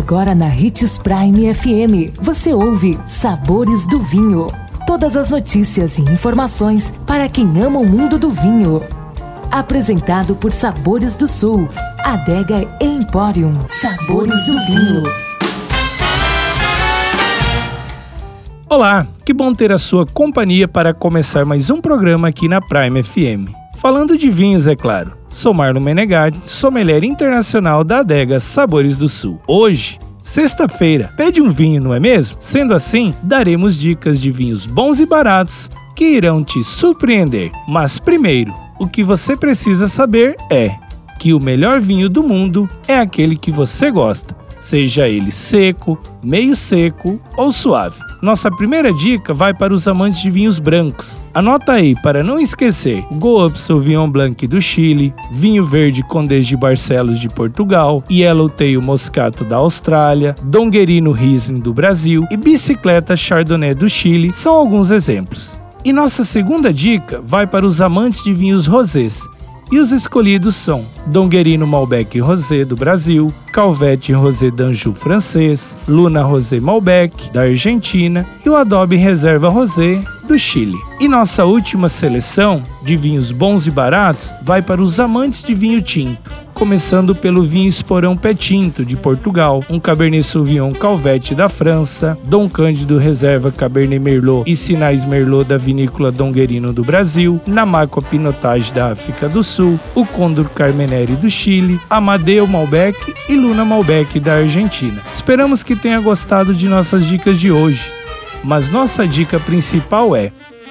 Agora na Ritz Prime FM, você ouve Sabores do Vinho. Todas as notícias e informações para quem ama o mundo do vinho. Apresentado por Sabores do Sul, Adega Emporium. Sabores do Vinho. Olá, que bom ter a sua companhia para começar mais um programa aqui na Prime FM. Falando de vinhos, é claro. Sou Marlon Menegatti, sommelier internacional da adega Sabores do Sul. Hoje, sexta-feira, pede um vinho, não é mesmo? Sendo assim, daremos dicas de vinhos bons e baratos que irão te surpreender. Mas primeiro, o que você precisa saber é que o melhor vinho do mundo é aquele que você gosta seja ele seco, meio seco ou suave. Nossa primeira dica vai para os amantes de vinhos brancos. Anota aí para não esquecer: Go Up Sauvignon Blanc do Chile, Vinho Verde Condés de Barcelos de Portugal, Yellowtail Moscato da Austrália, Donguerino Riesling do Brasil e Bicicleta Chardonnay do Chile são alguns exemplos. E nossa segunda dica vai para os amantes de vinhos rosés. E os escolhidos são Donguerino Malbec Rosé do Brasil, Calvete Rosé d'Anjou francês, Luna Rosé Malbec da Argentina e o Adobe Reserva Rosé do Chile. E nossa última seleção de vinhos bons e baratos vai para os amantes de vinho tinto começando pelo vinho Esporão Pé Tinto, de Portugal, um Cabernet Sauvignon Calvete da França, Dom Cândido Reserva Cabernet Merlot e Sinais Merlot da vinícola Donguerino do Brasil, Namaco Pinotage da África do Sul, o Condor Carmenere do Chile, Amadeo Malbec e Luna Malbec da Argentina. Esperamos que tenha gostado de nossas dicas de hoje, mas nossa dica principal é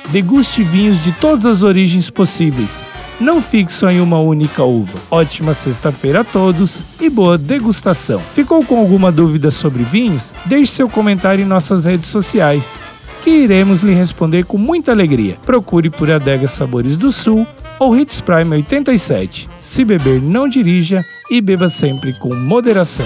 deguste vinhos de todas as origens possíveis não fique só em uma única uva. Ótima sexta-feira a todos e boa degustação. Ficou com alguma dúvida sobre vinhos? Deixe seu comentário em nossas redes sociais, que iremos lhe responder com muita alegria. Procure por Adega Sabores do Sul ou Hits Prime 87. Se beber, não dirija e beba sempre com moderação